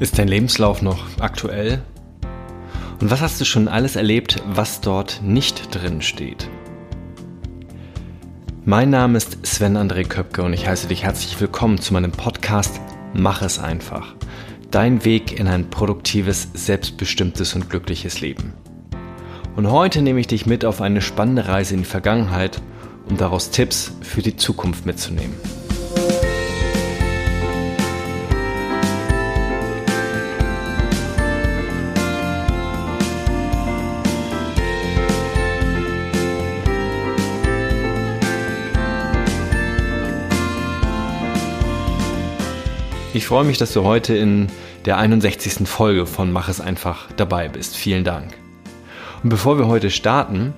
Ist dein Lebenslauf noch aktuell? Und was hast du schon alles erlebt, was dort nicht drin steht? Mein Name ist Sven André Köpke und ich heiße dich herzlich willkommen zu meinem Podcast Mach es einfach. Dein Weg in ein produktives, selbstbestimmtes und glückliches Leben. Und heute nehme ich dich mit auf eine spannende Reise in die Vergangenheit, um daraus Tipps für die Zukunft mitzunehmen. Ich freue mich, dass du heute in der 61. Folge von Mach es einfach dabei bist. Vielen Dank. Und bevor wir heute starten,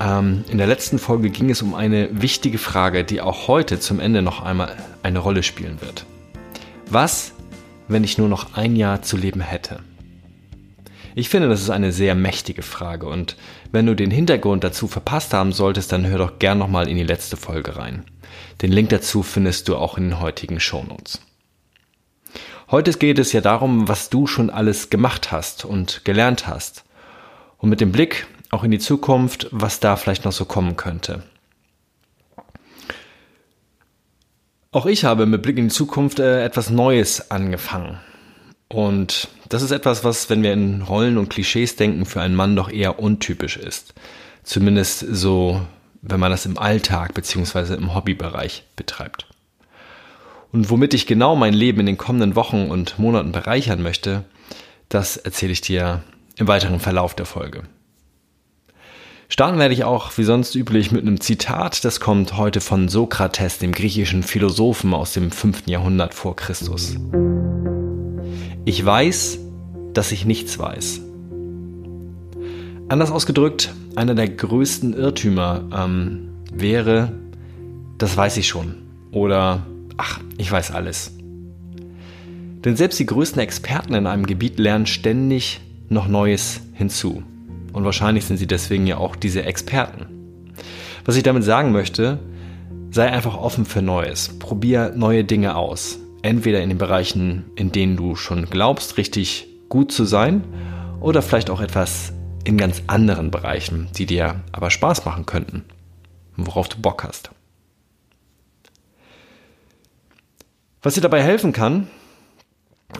ähm, in der letzten Folge ging es um eine wichtige Frage, die auch heute zum Ende noch einmal eine Rolle spielen wird. Was, wenn ich nur noch ein Jahr zu leben hätte? Ich finde, das ist eine sehr mächtige Frage und wenn du den Hintergrund dazu verpasst haben solltest, dann hör doch gern nochmal in die letzte Folge rein. Den Link dazu findest du auch in den heutigen Shownotes. Heute geht es ja darum, was du schon alles gemacht hast und gelernt hast. Und mit dem Blick auch in die Zukunft, was da vielleicht noch so kommen könnte. Auch ich habe mit Blick in die Zukunft äh, etwas Neues angefangen. Und das ist etwas, was, wenn wir in Rollen und Klischees denken, für einen Mann doch eher untypisch ist. Zumindest so, wenn man das im Alltag beziehungsweise im Hobbybereich betreibt. Und womit ich genau mein Leben in den kommenden Wochen und Monaten bereichern möchte, das erzähle ich dir im weiteren Verlauf der Folge. Starten werde ich auch wie sonst üblich mit einem Zitat, das kommt heute von Sokrates, dem griechischen Philosophen aus dem 5. Jahrhundert vor Christus. Ich weiß, dass ich nichts weiß. Anders ausgedrückt, einer der größten Irrtümer ähm, wäre, das weiß ich schon. Oder ach, ich weiß alles. Denn selbst die größten Experten in einem Gebiet lernen ständig noch Neues hinzu. Und wahrscheinlich sind sie deswegen ja auch diese Experten. Was ich damit sagen möchte, sei einfach offen für Neues. Probier neue Dinge aus. Entweder in den Bereichen, in denen du schon glaubst, richtig gut zu sein, oder vielleicht auch etwas in ganz anderen Bereichen, die dir aber Spaß machen könnten, worauf du Bock hast. Was dir dabei helfen kann,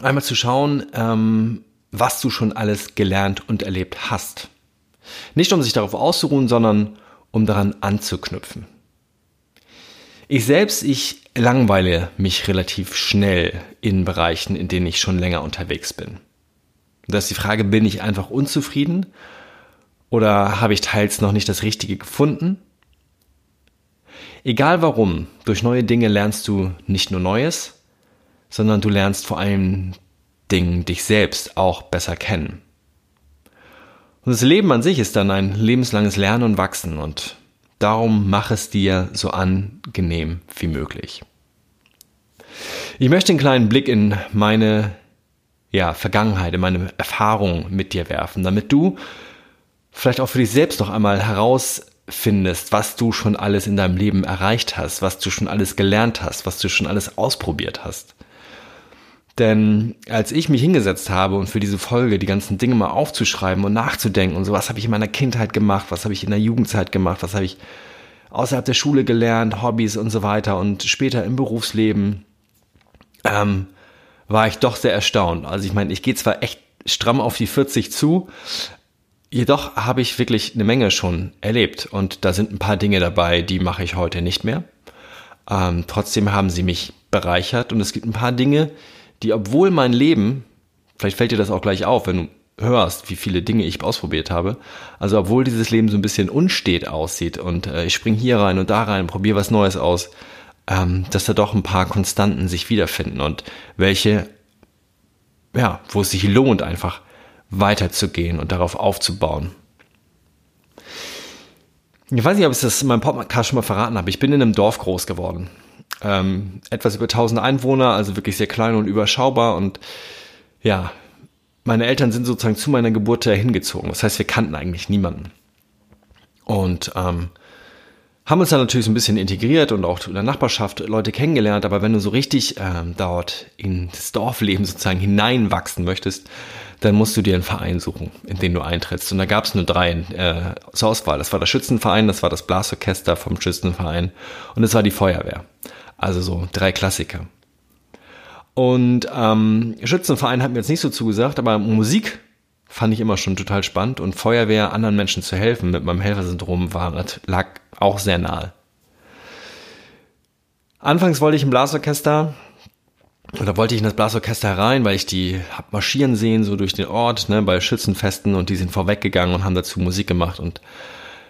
einmal zu schauen, ähm, was du schon alles gelernt und erlebt hast. Nicht um sich darauf auszuruhen, sondern um daran anzuknüpfen. Ich selbst, ich langweile mich relativ schnell in Bereichen, in denen ich schon länger unterwegs bin. Da ist die Frage, bin ich einfach unzufrieden oder habe ich teils noch nicht das Richtige gefunden? Egal warum, durch neue Dinge lernst du nicht nur Neues, sondern du lernst vor allem Dingen dich selbst auch besser kennen. Und das Leben an sich ist dann ein lebenslanges Lernen und Wachsen und darum mach es dir so angenehm wie möglich. Ich möchte einen kleinen Blick in meine ja, Vergangenheit, in meine Erfahrungen mit dir werfen, damit du vielleicht auch für dich selbst noch einmal heraus findest, was du schon alles in deinem Leben erreicht hast, was du schon alles gelernt hast, was du schon alles ausprobiert hast. Denn als ich mich hingesetzt habe und für diese Folge die ganzen Dinge mal aufzuschreiben und nachzudenken und so, was habe ich in meiner Kindheit gemacht, was habe ich in der Jugendzeit gemacht, was habe ich außerhalb der Schule gelernt, Hobbys und so weiter und später im Berufsleben, ähm, war ich doch sehr erstaunt. Also ich meine, ich gehe zwar echt stramm auf die 40 zu, Jedoch habe ich wirklich eine Menge schon erlebt und da sind ein paar Dinge dabei, die mache ich heute nicht mehr. Ähm, trotzdem haben sie mich bereichert und es gibt ein paar Dinge, die, obwohl mein Leben, vielleicht fällt dir das auch gleich auf, wenn du hörst, wie viele Dinge ich ausprobiert habe, also obwohl dieses Leben so ein bisschen unstet aussieht und äh, ich spring hier rein und da rein, probiere was Neues aus, ähm, dass da doch ein paar Konstanten sich wiederfinden und welche, ja, wo es sich lohnt einfach weiterzugehen und darauf aufzubauen. Ich weiß nicht, ob ich das in meinem Podcast schon mal verraten habe. Ich bin in einem Dorf groß geworden. Ähm, etwas über 1000 Einwohner, also wirklich sehr klein und überschaubar. Und ja, meine Eltern sind sozusagen zu meiner Geburt dahin gezogen. Das heißt, wir kannten eigentlich niemanden. Und ähm, haben uns dann natürlich so ein bisschen integriert und auch in der Nachbarschaft Leute kennengelernt, aber wenn du so richtig ähm, dort in das Dorfleben sozusagen hineinwachsen möchtest, dann musst du dir einen Verein suchen, in den du eintrittst. Und da gab es nur drei äh, zur Auswahl. Das war der Schützenverein, das war das Blasorchester vom Schützenverein und es war die Feuerwehr. Also so drei Klassiker. Und ähm, Schützenverein hat mir jetzt nicht so zugesagt, aber Musik fand ich immer schon total spannend und Feuerwehr, anderen Menschen zu helfen mit meinem Helfersyndrom war, lag auch sehr nahe. Anfangs wollte ich im Blasorchester, oder wollte ich in das Blasorchester rein, weil ich die hab marschieren sehen, so durch den Ort, ne, bei Schützenfesten und die sind vorweggegangen und haben dazu Musik gemacht und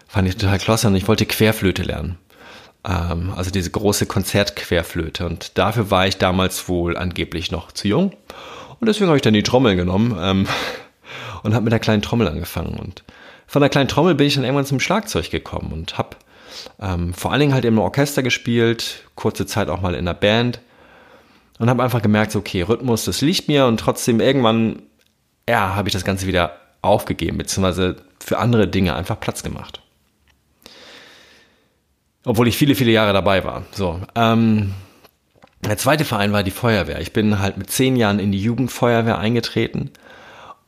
fand ich total klasse und ich wollte Querflöte lernen. Ähm, also diese große Konzertquerflöte und dafür war ich damals wohl angeblich noch zu jung und deswegen habe ich dann die Trommel genommen ähm, und habe mit der kleinen Trommel angefangen und von der kleinen Trommel bin ich dann irgendwann zum Schlagzeug gekommen und habe ähm, vor allen Dingen halt im Orchester gespielt, kurze Zeit auch mal in der Band und habe einfach gemerkt, okay, Rhythmus, das liegt mir und trotzdem irgendwann, ja, habe ich das Ganze wieder aufgegeben, beziehungsweise für andere Dinge einfach Platz gemacht. Obwohl ich viele, viele Jahre dabei war. So, ähm, der zweite Verein war die Feuerwehr. Ich bin halt mit zehn Jahren in die Jugendfeuerwehr eingetreten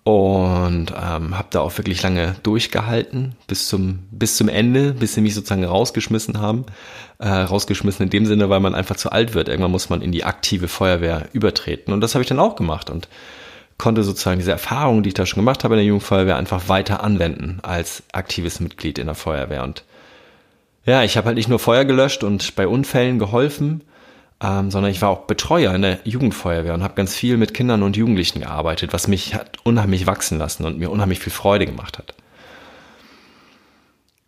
und ähm, habe da auch wirklich lange durchgehalten bis zum bis zum Ende, bis sie mich sozusagen rausgeschmissen haben, äh, rausgeschmissen in dem Sinne, weil man einfach zu alt wird. Irgendwann muss man in die aktive Feuerwehr übertreten. Und das habe ich dann auch gemacht und konnte sozusagen diese Erfahrungen, die ich da schon gemacht habe in der Jugendfeuerwehr, einfach weiter anwenden als aktives Mitglied in der Feuerwehr. Und ja, ich habe halt nicht nur Feuer gelöscht und bei Unfällen geholfen, ähm, sondern ich war auch Betreuer in der Jugendfeuerwehr und habe ganz viel mit Kindern und Jugendlichen gearbeitet, was mich hat unheimlich wachsen lassen und mir unheimlich viel Freude gemacht hat.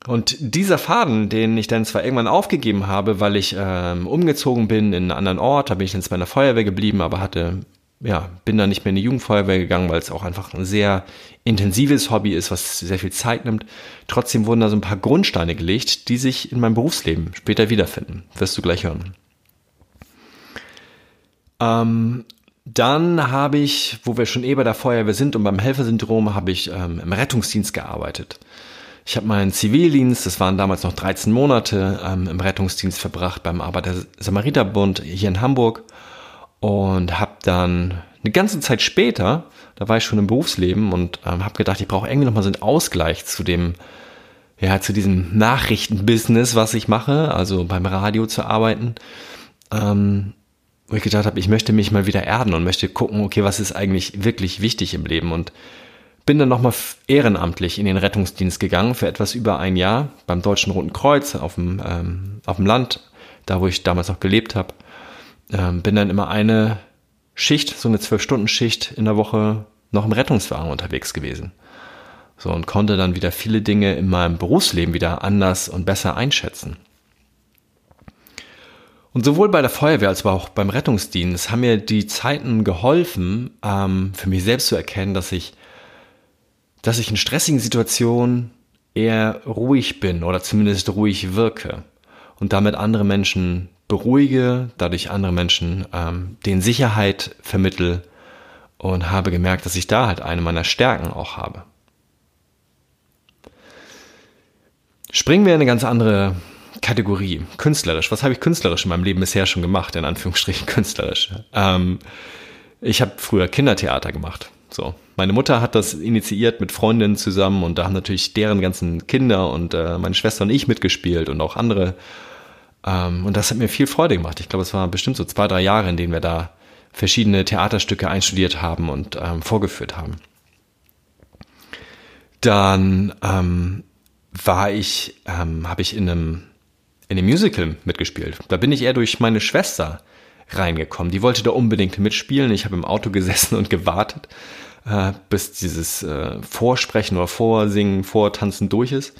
Und dieser Faden, den ich dann zwar irgendwann aufgegeben habe, weil ich ähm, umgezogen bin in einen anderen Ort, da bin ich dann bei der Feuerwehr geblieben, aber hatte, ja, bin dann nicht mehr in die Jugendfeuerwehr gegangen, weil es auch einfach ein sehr intensives Hobby ist, was sehr viel Zeit nimmt. Trotzdem wurden da so ein paar Grundsteine gelegt, die sich in meinem Berufsleben später wiederfinden. Wirst du gleich hören. Ähm, dann habe ich, wo wir schon eh bei der Feuerwehr sind und beim Helfersyndrom, habe ich ähm, im Rettungsdienst gearbeitet. Ich habe meinen Zivildienst, das waren damals noch 13 Monate, ähm, im Rettungsdienst verbracht beim Arbeiter-Samariter-Bund hier in Hamburg und habe dann eine ganze Zeit später, da war ich schon im Berufsleben und ähm, habe gedacht, ich brauche irgendwie nochmal so einen Ausgleich zu dem, ja, zu diesem Nachrichtenbusiness, was ich mache, also beim Radio zu arbeiten. Ähm, wo ich gedacht habe, ich möchte mich mal wieder erden und möchte gucken, okay, was ist eigentlich wirklich wichtig im Leben und bin dann nochmal ehrenamtlich in den Rettungsdienst gegangen für etwas über ein Jahr beim Deutschen Roten Kreuz auf dem, ähm, auf dem Land, da wo ich damals auch gelebt habe. Ähm, bin dann immer eine Schicht, so eine Zwölf-Stunden-Schicht in der Woche noch im Rettungswagen unterwegs gewesen. So und konnte dann wieder viele Dinge in meinem Berufsleben wieder anders und besser einschätzen. Und sowohl bei der Feuerwehr als auch beim Rettungsdienst haben mir die Zeiten geholfen, ähm, für mich selbst zu erkennen, dass ich, dass ich in stressigen Situationen eher ruhig bin oder zumindest ruhig wirke und damit andere Menschen beruhige, dadurch andere Menschen ähm, den Sicherheit vermittel und habe gemerkt, dass ich da halt eine meiner Stärken auch habe. Springen wir in eine ganz andere Kategorie, künstlerisch. Was habe ich künstlerisch in meinem Leben bisher schon gemacht, in Anführungsstrichen künstlerisch? Ähm, ich habe früher Kindertheater gemacht. So. Meine Mutter hat das initiiert mit Freundinnen zusammen und da haben natürlich deren ganzen Kinder und äh, meine Schwester und ich mitgespielt und auch andere. Ähm, und das hat mir viel Freude gemacht. Ich glaube, es war bestimmt so zwei, drei Jahre, in denen wir da verschiedene Theaterstücke einstudiert haben und ähm, vorgeführt haben. Dann ähm, war ich, ähm, habe ich in einem in dem Musical mitgespielt. Da bin ich eher durch meine Schwester reingekommen. Die wollte da unbedingt mitspielen. Ich habe im Auto gesessen und gewartet, äh, bis dieses äh, Vorsprechen oder Vorsingen, Vortanzen durch ist.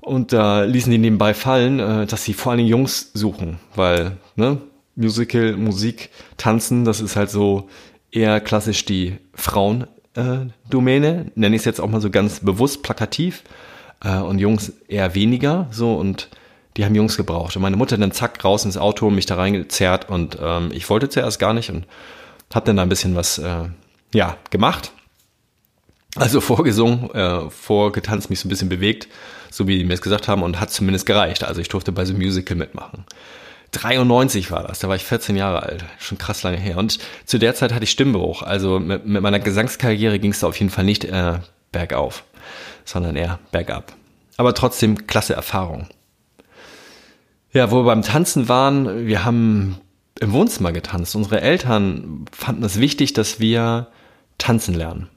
Und da ließen die nebenbei fallen, äh, dass sie vor allen Dingen Jungs suchen, weil ne, Musical, Musik, Tanzen, das ist halt so eher klassisch die Frauendomäne, äh, nenne ich es jetzt auch mal so ganz bewusst plakativ, äh, und Jungs eher weniger. So und die haben Jungs gebraucht. Und meine Mutter dann zack raus ins Auto, mich da reingezerrt und ähm, ich wollte zuerst gar nicht und habe dann da ein bisschen was äh, ja gemacht. Also vorgesungen, äh, vorgetanzt, mich so ein bisschen bewegt, so wie die mir es gesagt haben, und hat zumindest gereicht. Also ich durfte bei so einem Musical mitmachen. 93 war das, da war ich 14 Jahre alt, schon krass lange her. Und zu der Zeit hatte ich Stimmbruch. Also mit, mit meiner Gesangskarriere ging es auf jeden Fall nicht äh, bergauf, sondern eher bergab. Aber trotzdem klasse Erfahrung. Ja, wo wir beim Tanzen waren, wir haben im Wohnzimmer getanzt. Unsere Eltern fanden es wichtig, dass wir tanzen lernen.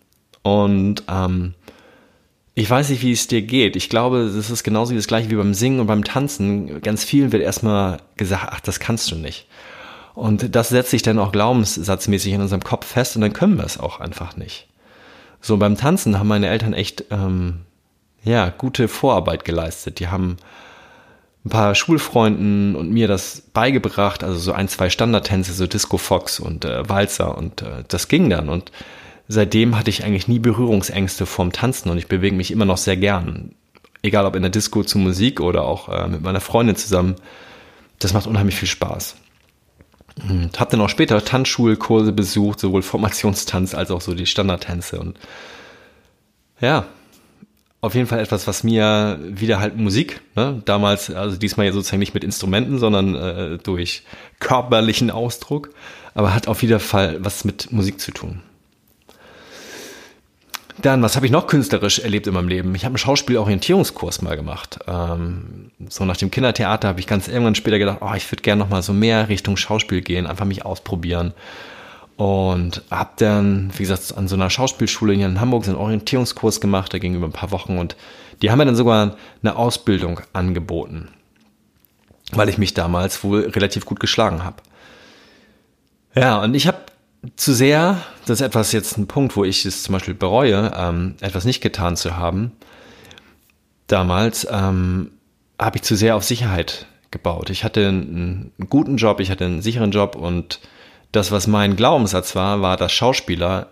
Und ähm, ich weiß nicht, wie es dir geht. Ich glaube, das ist genauso wie das gleiche wie beim Singen und beim Tanzen. Ganz vielen wird erstmal gesagt, ach, das kannst du nicht. Und das setzt sich dann auch glaubenssatzmäßig in unserem Kopf fest und dann können wir es auch einfach nicht. So beim Tanzen haben meine Eltern echt ähm, ja gute Vorarbeit geleistet. Die haben ein paar Schulfreunden und mir das beigebracht, also so ein, zwei Standardtänze, so Disco Fox und äh, Walzer und äh, das ging dann und seitdem hatte ich eigentlich nie Berührungsängste vorm Tanzen und ich bewege mich immer noch sehr gern. Egal ob in der Disco zu Musik oder auch äh, mit meiner Freundin zusammen. Das macht unheimlich viel Spaß. Und habe dann auch später Tanzschulkurse besucht, sowohl Formationstanz als auch so die Standardtänze. Und ja, auf jeden Fall etwas, was mir wieder halt Musik, ne, damals, also diesmal ja sozusagen nicht mit Instrumenten, sondern äh, durch körperlichen Ausdruck, aber hat auf jeden Fall was mit Musik zu tun. Dann, was habe ich noch künstlerisch erlebt in meinem Leben? Ich habe einen Schauspielorientierungskurs mal gemacht. Ähm, so nach dem Kindertheater habe ich ganz irgendwann später gedacht, oh, ich würde gerne noch mal so mehr Richtung Schauspiel gehen, einfach mich ausprobieren. Und habe dann, wie gesagt, an so einer Schauspielschule hier in Hamburg so einen Orientierungskurs gemacht, der ging über ein paar Wochen und die haben mir dann sogar eine Ausbildung angeboten, weil ich mich damals wohl relativ gut geschlagen habe. Ja, und ich habe zu sehr, das ist etwas jetzt ein Punkt, wo ich es zum Beispiel bereue, ähm, etwas nicht getan zu haben. Damals ähm, habe ich zu sehr auf Sicherheit gebaut. Ich hatte einen, einen guten Job, ich hatte einen sicheren Job und das, was mein Glaubenssatz war, war, dass Schauspieler,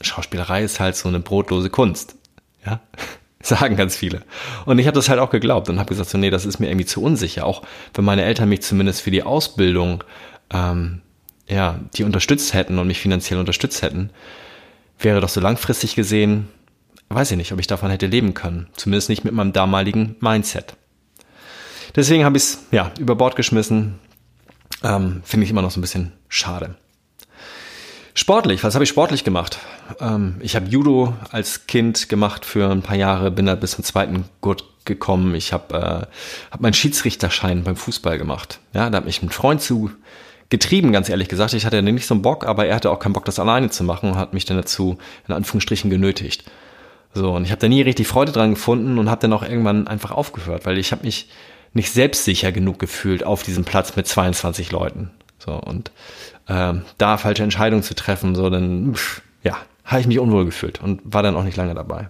Schauspielerei ist halt so eine brotlose Kunst. Ja, sagen ganz viele. Und ich habe das halt auch geglaubt und habe gesagt, so nee, das ist mir irgendwie zu unsicher. Auch wenn meine Eltern mich zumindest für die Ausbildung ähm, ja, die unterstützt hätten und mich finanziell unterstützt hätten, wäre doch so langfristig gesehen, weiß ich nicht, ob ich davon hätte leben können. Zumindest nicht mit meinem damaligen Mindset. Deswegen habe ich es ja über Bord geschmissen. Ähm, Finde ich immer noch so ein bisschen schade. Sportlich, was habe ich sportlich gemacht? Ähm, ich habe Judo als Kind gemacht für ein paar Jahre, bin da bis zum zweiten Gurt gekommen. Ich habe äh, hab meinen Schiedsrichterschein beim Fußball gemacht. Ja, da hat mich ein Freund zu getrieben, ganz ehrlich gesagt. Ich hatte nicht so einen Bock, aber er hatte auch keinen Bock, das alleine zu machen und hat mich dann dazu in Anführungsstrichen genötigt. So, und ich habe da nie richtig Freude dran gefunden und habe dann auch irgendwann einfach aufgehört, weil ich habe mich nicht selbstsicher genug gefühlt auf diesem Platz mit 22 Leuten. So, und ähm, da falsche Entscheidungen zu treffen, so, dann, pff, ja, habe ich mich unwohl gefühlt und war dann auch nicht lange dabei.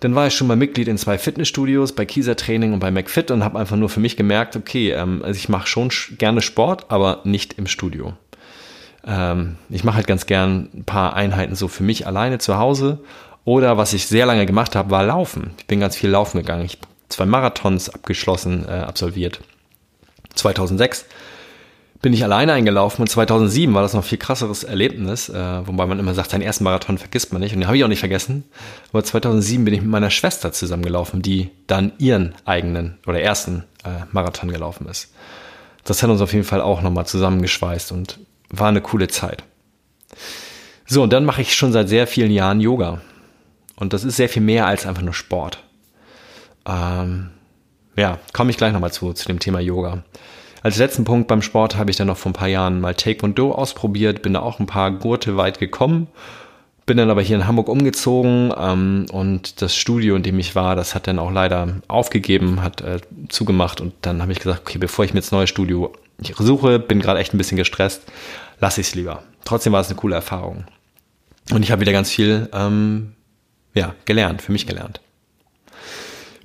Dann war ich schon mal Mitglied in zwei Fitnessstudios, bei Kieser Training und bei McFit und habe einfach nur für mich gemerkt, okay, ähm, also ich mache schon gerne Sport, aber nicht im Studio. Ähm, ich mache halt ganz gern ein paar Einheiten so für mich alleine zu Hause. Oder was ich sehr lange gemacht habe, war Laufen. Ich bin ganz viel laufen gegangen. Ich zwei Marathons abgeschlossen, äh, absolviert. 2006 bin ich alleine eingelaufen und 2007 war das noch viel krasseres Erlebnis, äh, wobei man immer sagt, seinen ersten Marathon vergisst man nicht und den habe ich auch nicht vergessen. Aber 2007 bin ich mit meiner Schwester zusammengelaufen, die dann ihren eigenen oder ersten äh, Marathon gelaufen ist. Das hat uns auf jeden Fall auch nochmal zusammengeschweißt und war eine coole Zeit. So, und dann mache ich schon seit sehr vielen Jahren Yoga. Und das ist sehr viel mehr als einfach nur Sport. Ähm, ja, komme ich gleich nochmal zu, zu dem Thema Yoga. Als letzten Punkt beim Sport habe ich dann noch vor ein paar Jahren mal Taekwondo ausprobiert, bin da auch ein paar Gurte weit gekommen, bin dann aber hier in Hamburg umgezogen ähm, und das Studio, in dem ich war, das hat dann auch leider aufgegeben, hat äh, zugemacht und dann habe ich gesagt, okay, bevor ich mir jetzt neues Studio suche, bin gerade echt ein bisschen gestresst, lasse ich es lieber. Trotzdem war es eine coole Erfahrung. Und ich habe wieder ganz viel ähm, ja, gelernt, für mich gelernt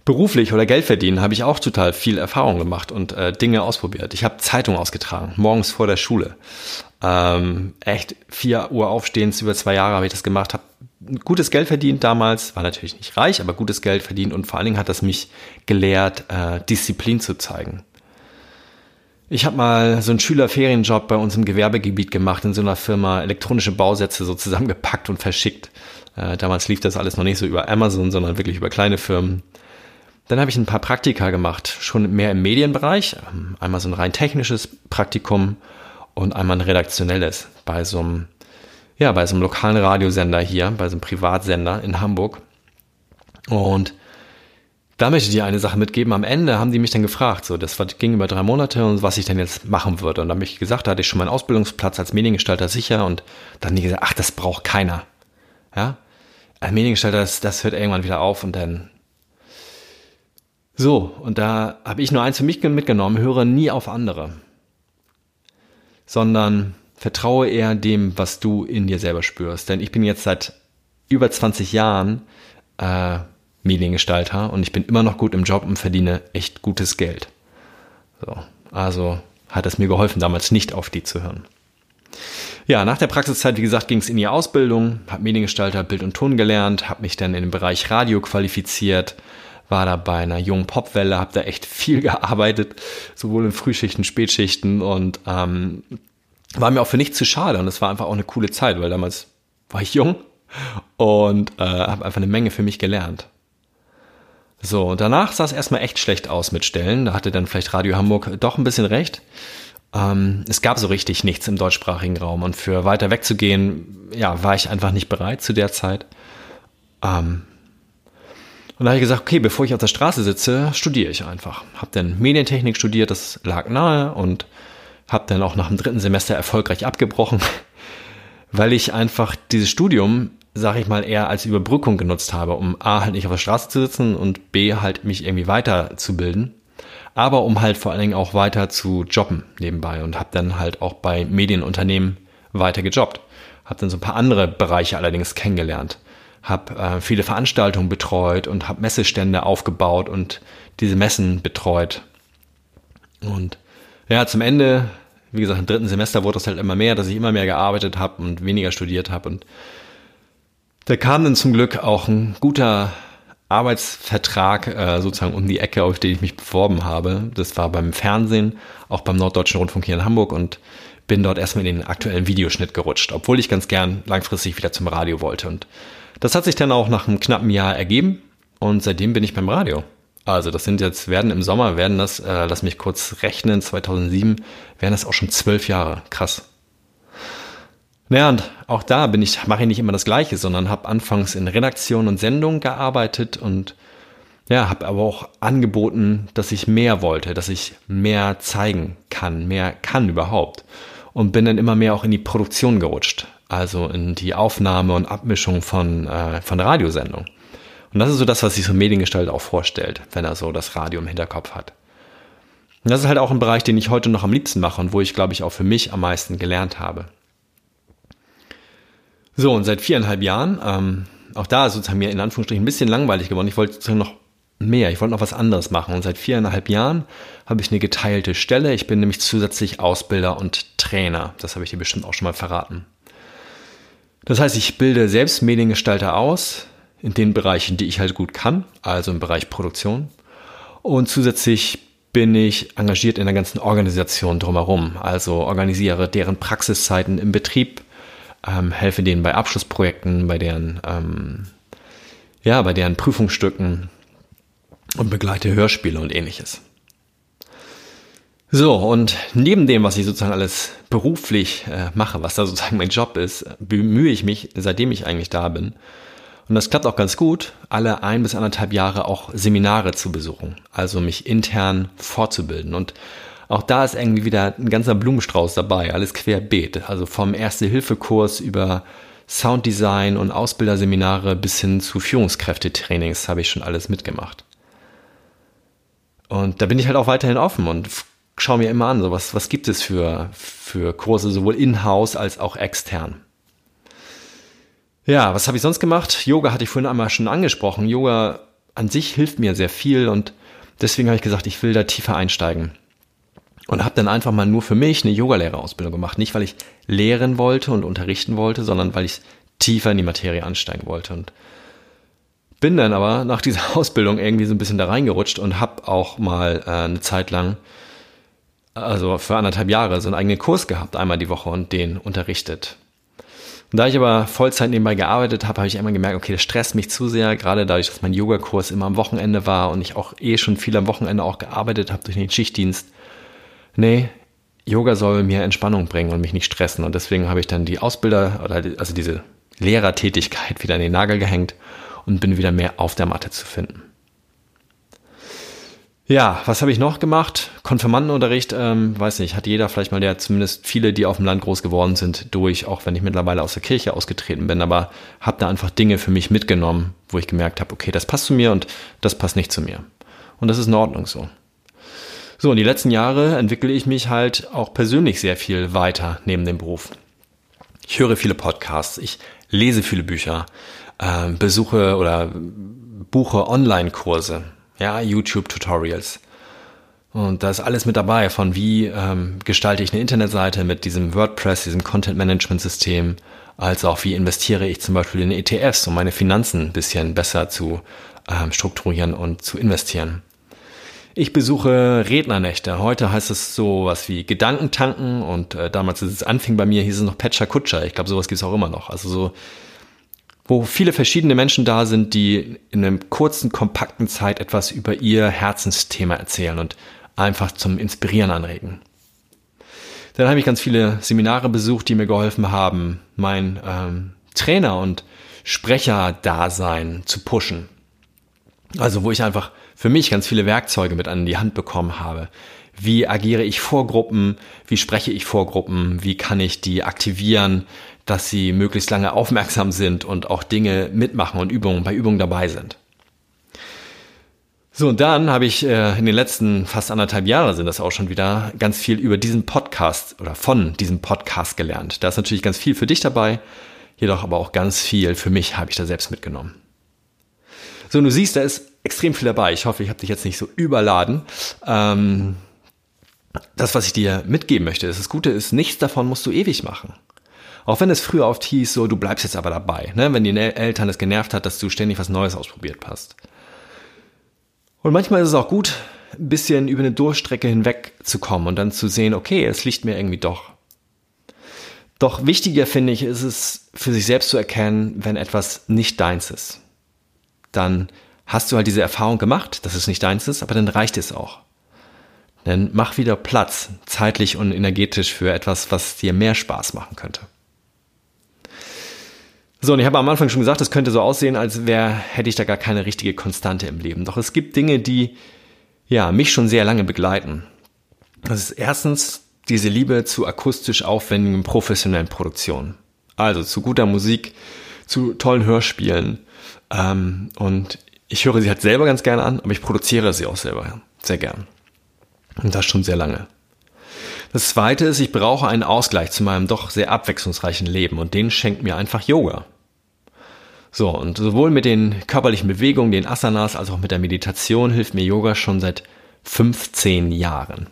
beruflich oder Geld verdienen habe ich auch total viel Erfahrung gemacht und äh, Dinge ausprobiert. Ich habe Zeitung ausgetragen, morgens vor der Schule. Ähm, echt vier Uhr aufstehend, über zwei Jahre habe ich das gemacht, habe gutes Geld verdient damals, war natürlich nicht reich, aber gutes Geld verdient und vor allen Dingen hat das mich gelehrt, äh, Disziplin zu zeigen. Ich habe mal so einen Schülerferienjob bei uns im Gewerbegebiet gemacht, in so einer Firma elektronische Bausätze so zusammengepackt und verschickt. Äh, damals lief das alles noch nicht so über Amazon, sondern wirklich über kleine Firmen. Dann habe ich ein paar Praktika gemacht, schon mehr im Medienbereich. Einmal so ein rein technisches Praktikum und einmal ein redaktionelles bei so einem, ja, bei so einem lokalen Radiosender hier, bei so einem Privatsender in Hamburg. Und da möchte ich dir eine Sache mitgeben. Am Ende haben die mich dann gefragt, so, das ging über drei Monate und was ich denn jetzt machen würde. Und dann habe ich gesagt, da hatte ich schon meinen Ausbildungsplatz als Mediengestalter sicher und dann haben die gesagt, ach, das braucht keiner. Ja, als Mediengestalter, das, das hört irgendwann wieder auf und dann so, und da habe ich nur eins für mich mitgenommen, höre nie auf andere, sondern vertraue eher dem, was du in dir selber spürst. Denn ich bin jetzt seit über 20 Jahren äh, Mediengestalter und ich bin immer noch gut im Job und verdiene echt gutes Geld. So, also hat es mir geholfen, damals nicht auf die zu hören. Ja, nach der Praxiszeit, wie gesagt, ging es in die Ausbildung, habe Mediengestalter Bild und Ton gelernt, habe mich dann in den Bereich Radio qualifiziert, war da bei einer jungen Popwelle, habe da echt viel gearbeitet, sowohl in Frühschichten, Spätschichten und ähm, war mir auch für nichts zu schade und es war einfach auch eine coole Zeit, weil damals war ich jung und äh, habe einfach eine Menge für mich gelernt. So, danach sah es erstmal echt schlecht aus mit Stellen. Da hatte dann vielleicht Radio Hamburg doch ein bisschen recht. Ähm, es gab so richtig nichts im deutschsprachigen Raum und für weiter wegzugehen, ja, war ich einfach nicht bereit zu der Zeit. Ähm, und da habe ich gesagt, okay, bevor ich auf der Straße sitze, studiere ich einfach. Habe dann Medientechnik studiert, das lag nahe und habe dann auch nach dem dritten Semester erfolgreich abgebrochen, weil ich einfach dieses Studium, sage ich mal, eher als Überbrückung genutzt habe, um A, halt nicht auf der Straße zu sitzen und B, halt mich irgendwie weiterzubilden, aber um halt vor allen Dingen auch weiter zu jobben nebenbei und habe dann halt auch bei Medienunternehmen weiter gejobbt. Habe dann so ein paar andere Bereiche allerdings kennengelernt habe äh, viele Veranstaltungen betreut und habe Messestände aufgebaut und diese Messen betreut. Und ja, zum Ende, wie gesagt, im dritten Semester wurde es halt immer mehr, dass ich immer mehr gearbeitet habe und weniger studiert habe. Und da kam dann zum Glück auch ein guter Arbeitsvertrag äh, sozusagen um die Ecke, auf den ich mich beworben habe. Das war beim Fernsehen, auch beim Norddeutschen Rundfunk hier in Hamburg und bin dort erstmal in den aktuellen Videoschnitt gerutscht, obwohl ich ganz gern langfristig wieder zum Radio wollte. Und das hat sich dann auch nach einem knappen Jahr ergeben und seitdem bin ich beim Radio. Also das sind jetzt, werden im Sommer, werden das, äh, lass mich kurz rechnen, 2007, werden das auch schon zwölf Jahre. Krass. Naja, und auch da bin ich, mache ich nicht immer das Gleiche, sondern habe anfangs in Redaktion und Sendung gearbeitet und ja, habe aber auch angeboten, dass ich mehr wollte, dass ich mehr zeigen kann, mehr kann überhaupt. Und bin dann immer mehr auch in die Produktion gerutscht also in die Aufnahme und Abmischung von, äh, von Radiosendungen. Und das ist so das, was sich so ein Mediengestalter auch vorstellt, wenn er so das Radio im Hinterkopf hat. Und das ist halt auch ein Bereich, den ich heute noch am liebsten mache und wo ich, glaube ich, auch für mich am meisten gelernt habe. So, und seit viereinhalb Jahren, ähm, auch da ist sozusagen mir in Anführungsstrichen ein bisschen langweilig geworden. Ich wollte sozusagen noch mehr, ich wollte noch was anderes machen. Und seit viereinhalb Jahren habe ich eine geteilte Stelle. Ich bin nämlich zusätzlich Ausbilder und Trainer. Das habe ich dir bestimmt auch schon mal verraten. Das heißt, ich bilde selbst Mediengestalter aus in den Bereichen, die ich halt gut kann, also im Bereich Produktion. Und zusätzlich bin ich engagiert in der ganzen Organisation drumherum, also organisiere deren Praxiszeiten im Betrieb, ähm, helfe denen bei Abschlussprojekten, bei deren, ähm, ja, bei deren Prüfungsstücken und begleite Hörspiele und ähnliches. So, und neben dem, was ich sozusagen alles beruflich äh, mache, was da sozusagen mein Job ist, bemühe ich mich, seitdem ich eigentlich da bin, und das klappt auch ganz gut, alle ein bis anderthalb Jahre auch Seminare zu besuchen, also mich intern fortzubilden. Und auch da ist irgendwie wieder ein ganzer Blumenstrauß dabei, alles querbeet. Also vom Erste-Hilfe-Kurs über Sounddesign und Ausbilderseminare bis hin zu Führungskräftetrainings habe ich schon alles mitgemacht. Und da bin ich halt auch weiterhin offen und schaue mir immer an, so was, was gibt es für, für Kurse, sowohl in-house als auch extern. Ja, was habe ich sonst gemacht? Yoga hatte ich vorhin einmal schon angesprochen. Yoga an sich hilft mir sehr viel und deswegen habe ich gesagt, ich will da tiefer einsteigen. Und habe dann einfach mal nur für mich eine Yogalehrerausbildung gemacht. Nicht, weil ich lehren wollte und unterrichten wollte, sondern weil ich tiefer in die Materie ansteigen wollte. Und bin dann aber nach dieser Ausbildung irgendwie so ein bisschen da reingerutscht und habe auch mal äh, eine Zeit lang also für anderthalb Jahre so einen eigenen Kurs gehabt, einmal die Woche und den unterrichtet. Und da ich aber Vollzeit nebenbei gearbeitet habe, habe ich immer gemerkt, okay, das stresst mich zu sehr, gerade dadurch, dass mein Yogakurs immer am Wochenende war und ich auch eh schon viel am Wochenende auch gearbeitet habe durch den Schichtdienst. Nee, Yoga soll mir Entspannung bringen und mich nicht stressen. Und deswegen habe ich dann die Ausbilder oder also diese Lehrertätigkeit wieder an den Nagel gehängt und bin wieder mehr auf der Matte zu finden. Ja, was habe ich noch gemacht? Konfirmandenunterricht, ähm, weiß nicht, hat jeder vielleicht mal, der zumindest viele, die auf dem Land groß geworden sind, durch, auch wenn ich mittlerweile aus der Kirche ausgetreten bin, aber habe da einfach Dinge für mich mitgenommen, wo ich gemerkt habe, okay, das passt zu mir und das passt nicht zu mir. Und das ist in Ordnung so. So, und die letzten Jahre entwickle ich mich halt auch persönlich sehr viel weiter neben dem Beruf. Ich höre viele Podcasts, ich lese viele Bücher, äh, besuche oder buche Online-Kurse ja, YouTube-Tutorials. Und da ist alles mit dabei, von wie ähm, gestalte ich eine Internetseite mit diesem WordPress, diesem Content-Management-System, als auch wie investiere ich zum Beispiel in ETFs, um meine Finanzen ein bisschen besser zu ähm, strukturieren und zu investieren. Ich besuche Rednernächte. Heute heißt es so was wie Gedankentanken und äh, damals, als es anfing bei mir, hieß es noch Patcher Kutscher. Ich glaube, sowas gibt es auch immer noch. Also so wo viele verschiedene Menschen da sind, die in einem kurzen, kompakten Zeit etwas über ihr Herzensthema erzählen und einfach zum Inspirieren anregen. Dann habe ich ganz viele Seminare besucht, die mir geholfen haben, mein ähm, Trainer und Sprecher-Dasein zu pushen. Also wo ich einfach für mich ganz viele Werkzeuge mit an die Hand bekommen habe. Wie agiere ich vor Gruppen? Wie spreche ich vor Gruppen? Wie kann ich die aktivieren? Dass sie möglichst lange aufmerksam sind und auch Dinge mitmachen und Übungen bei Übungen dabei sind. So, und dann habe ich äh, in den letzten fast anderthalb Jahren sind das auch schon wieder ganz viel über diesen Podcast oder von diesem Podcast gelernt. Da ist natürlich ganz viel für dich dabei, jedoch aber auch ganz viel für mich habe ich da selbst mitgenommen. So, und du siehst, da ist extrem viel dabei. Ich hoffe, ich habe dich jetzt nicht so überladen. Ähm, das, was ich dir mitgeben möchte, ist, das Gute ist, nichts davon musst du ewig machen. Auch wenn es früher oft hieß, so, du bleibst jetzt aber dabei, ne? wenn die Eltern es genervt hat, dass du ständig was Neues ausprobiert hast. Und manchmal ist es auch gut, ein bisschen über eine Durchstrecke hinweg zu kommen und dann zu sehen, okay, es liegt mir irgendwie doch. Doch wichtiger finde ich, ist es für sich selbst zu erkennen, wenn etwas nicht deins ist. Dann hast du halt diese Erfahrung gemacht, dass es nicht deins ist, aber dann reicht es auch. Dann mach wieder Platz, zeitlich und energetisch für etwas, was dir mehr Spaß machen könnte. So, und ich habe am Anfang schon gesagt, es könnte so aussehen, als wäre, hätte ich da gar keine richtige Konstante im Leben. Doch es gibt Dinge, die, ja, mich schon sehr lange begleiten. Das ist erstens diese Liebe zu akustisch aufwendigen professionellen Produktionen. Also zu guter Musik, zu tollen Hörspielen. Ähm, und ich höre sie halt selber ganz gerne an, aber ich produziere sie auch selber sehr gern. Und das schon sehr lange. Das zweite ist, ich brauche einen Ausgleich zu meinem doch sehr abwechslungsreichen Leben und den schenkt mir einfach Yoga. So, und sowohl mit den körperlichen Bewegungen, den Asanas, als auch mit der Meditation hilft mir Yoga schon seit 15 Jahren.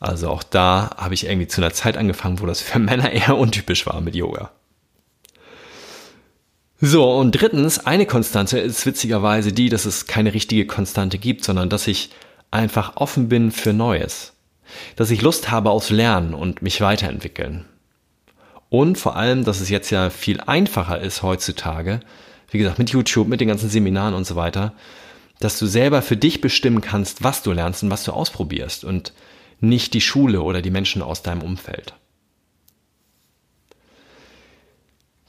Also auch da habe ich irgendwie zu einer Zeit angefangen, wo das für Männer eher untypisch war mit Yoga. So, und drittens, eine Konstante ist witzigerweise die, dass es keine richtige Konstante gibt, sondern dass ich einfach offen bin für Neues dass ich Lust habe aufs Lernen und mich weiterentwickeln. Und vor allem, dass es jetzt ja viel einfacher ist heutzutage, wie gesagt, mit YouTube, mit den ganzen Seminaren und so weiter, dass du selber für dich bestimmen kannst, was du lernst und was du ausprobierst und nicht die Schule oder die Menschen aus deinem Umfeld.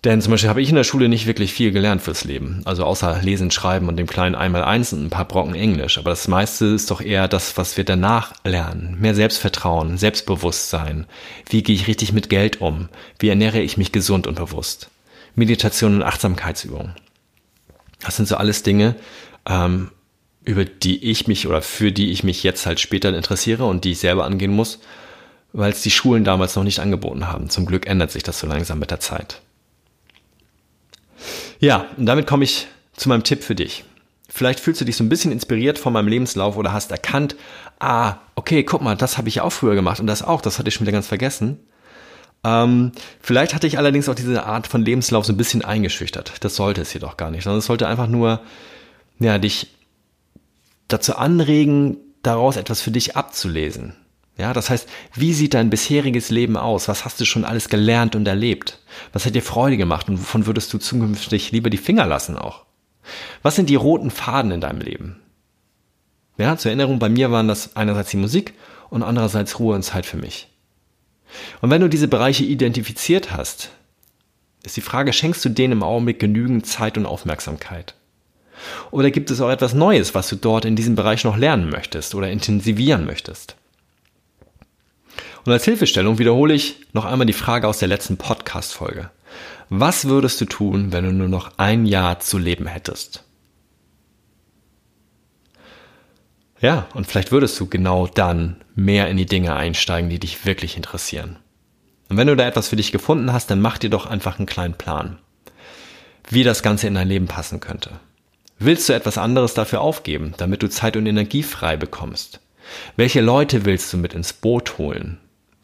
Denn zum Beispiel habe ich in der Schule nicht wirklich viel gelernt fürs Leben. Also außer Lesen, Schreiben und dem kleinen Einmal-Eins und ein paar Brocken Englisch. Aber das meiste ist doch eher das, was wir danach lernen. Mehr Selbstvertrauen, Selbstbewusstsein. Wie gehe ich richtig mit Geld um? Wie ernähre ich mich gesund und bewusst? Meditation und Achtsamkeitsübungen. Das sind so alles Dinge, ähm, über die ich mich oder für die ich mich jetzt halt später interessiere und die ich selber angehen muss, weil es die Schulen damals noch nicht angeboten haben. Zum Glück ändert sich das so langsam mit der Zeit. Ja, und damit komme ich zu meinem Tipp für dich. Vielleicht fühlst du dich so ein bisschen inspiriert von meinem Lebenslauf oder hast erkannt, ah, okay, guck mal, das habe ich auch früher gemacht und das auch, das hatte ich schon wieder ganz vergessen. Ähm, vielleicht hatte ich allerdings auch diese Art von Lebenslauf so ein bisschen eingeschüchtert. Das sollte es jedoch gar nicht, sondern es sollte einfach nur, ja, dich dazu anregen, daraus etwas für dich abzulesen. Ja, das heißt, wie sieht dein bisheriges Leben aus? Was hast du schon alles gelernt und erlebt? Was hat dir Freude gemacht und wovon würdest du zukünftig lieber die Finger lassen auch? Was sind die roten Faden in deinem Leben? Ja, zur Erinnerung, bei mir waren das einerseits die Musik und andererseits Ruhe und Zeit für mich. Und wenn du diese Bereiche identifiziert hast, ist die Frage, schenkst du denen im Augenblick genügend Zeit und Aufmerksamkeit? Oder gibt es auch etwas Neues, was du dort in diesem Bereich noch lernen möchtest oder intensivieren möchtest? Und als Hilfestellung wiederhole ich noch einmal die Frage aus der letzten Podcast-Folge. Was würdest du tun, wenn du nur noch ein Jahr zu leben hättest? Ja, und vielleicht würdest du genau dann mehr in die Dinge einsteigen, die dich wirklich interessieren. Und wenn du da etwas für dich gefunden hast, dann mach dir doch einfach einen kleinen Plan, wie das Ganze in dein Leben passen könnte. Willst du etwas anderes dafür aufgeben, damit du Zeit und Energie frei bekommst? Welche Leute willst du mit ins Boot holen?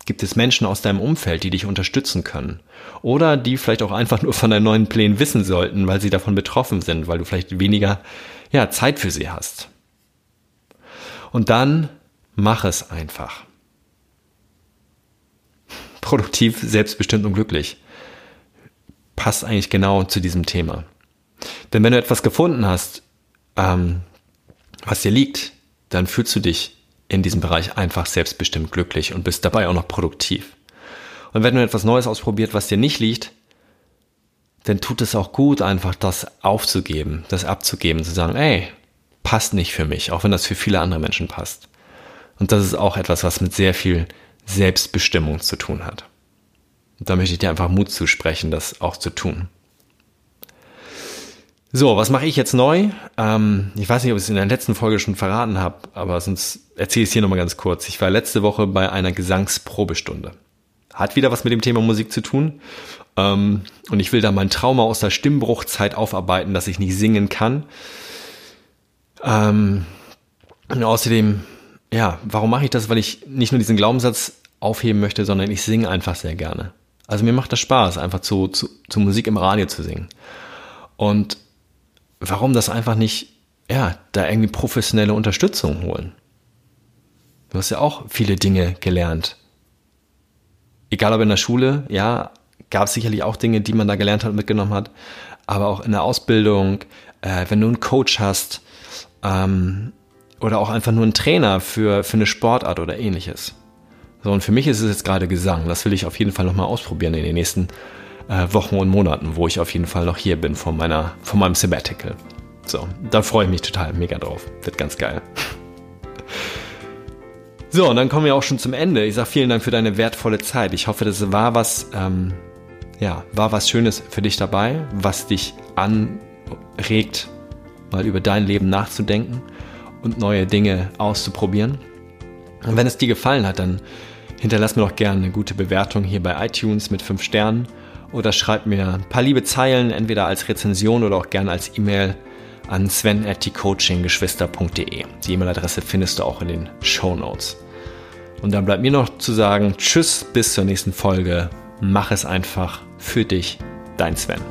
Gibt es Menschen aus deinem Umfeld, die dich unterstützen können? Oder die vielleicht auch einfach nur von deinen neuen Plänen wissen sollten, weil sie davon betroffen sind, weil du vielleicht weniger ja, Zeit für sie hast? Und dann mach es einfach. Produktiv, selbstbestimmt und glücklich. Passt eigentlich genau zu diesem Thema. Denn wenn du etwas gefunden hast, ähm, was dir liegt, dann fühlst du dich in diesem Bereich einfach selbstbestimmt glücklich und bist dabei auch noch produktiv. Und wenn du etwas Neues ausprobiert, was dir nicht liegt, dann tut es auch gut, einfach das aufzugeben, das abzugeben, zu sagen, ey, passt nicht für mich, auch wenn das für viele andere Menschen passt. Und das ist auch etwas, was mit sehr viel Selbstbestimmung zu tun hat. Und da möchte ich dir einfach Mut zusprechen, das auch zu tun. So, was mache ich jetzt neu? Ähm, ich weiß nicht, ob ich es in der letzten Folge schon verraten habe, aber sonst erzähle ich es hier nochmal ganz kurz. Ich war letzte Woche bei einer Gesangsprobestunde. Hat wieder was mit dem Thema Musik zu tun. Ähm, und ich will da mein Trauma aus der Stimmbruchzeit aufarbeiten, dass ich nicht singen kann. Ähm, und außerdem, ja, warum mache ich das? Weil ich nicht nur diesen Glaubenssatz aufheben möchte, sondern ich singe einfach sehr gerne. Also mir macht das Spaß, einfach zu, zu, zu Musik im Radio zu singen. Und warum das einfach nicht, ja, da irgendwie professionelle Unterstützung holen? Du hast ja auch viele Dinge gelernt. Egal ob in der Schule, ja, gab es sicherlich auch Dinge, die man da gelernt hat und mitgenommen hat, aber auch in der Ausbildung, äh, wenn du einen Coach hast ähm, oder auch einfach nur einen Trainer für, für eine Sportart oder ähnliches. So, und für mich ist es jetzt gerade Gesang. Das will ich auf jeden Fall nochmal ausprobieren in den nächsten äh, Wochen und Monaten, wo ich auf jeden Fall noch hier bin von, meiner, von meinem Sabbatical. So, da freue ich mich total mega drauf. Wird ganz geil. So, und dann kommen wir auch schon zum Ende. Ich sage vielen Dank für deine wertvolle Zeit. Ich hoffe, das war was, ähm, ja, war was Schönes für dich dabei, was dich anregt, mal über dein Leben nachzudenken und neue Dinge auszuprobieren. Und wenn es dir gefallen hat, dann hinterlass mir doch gerne eine gute Bewertung hier bei iTunes mit 5 Sternen oder schreib mir ein paar liebe Zeilen, entweder als Rezension oder auch gerne als E-Mail an sven.coachinggeschwister.de. Die E-Mail-Adresse findest du auch in den Show Notes. Und dann bleibt mir noch zu sagen, tschüss, bis zur nächsten Folge. Mach es einfach für dich, dein Sven.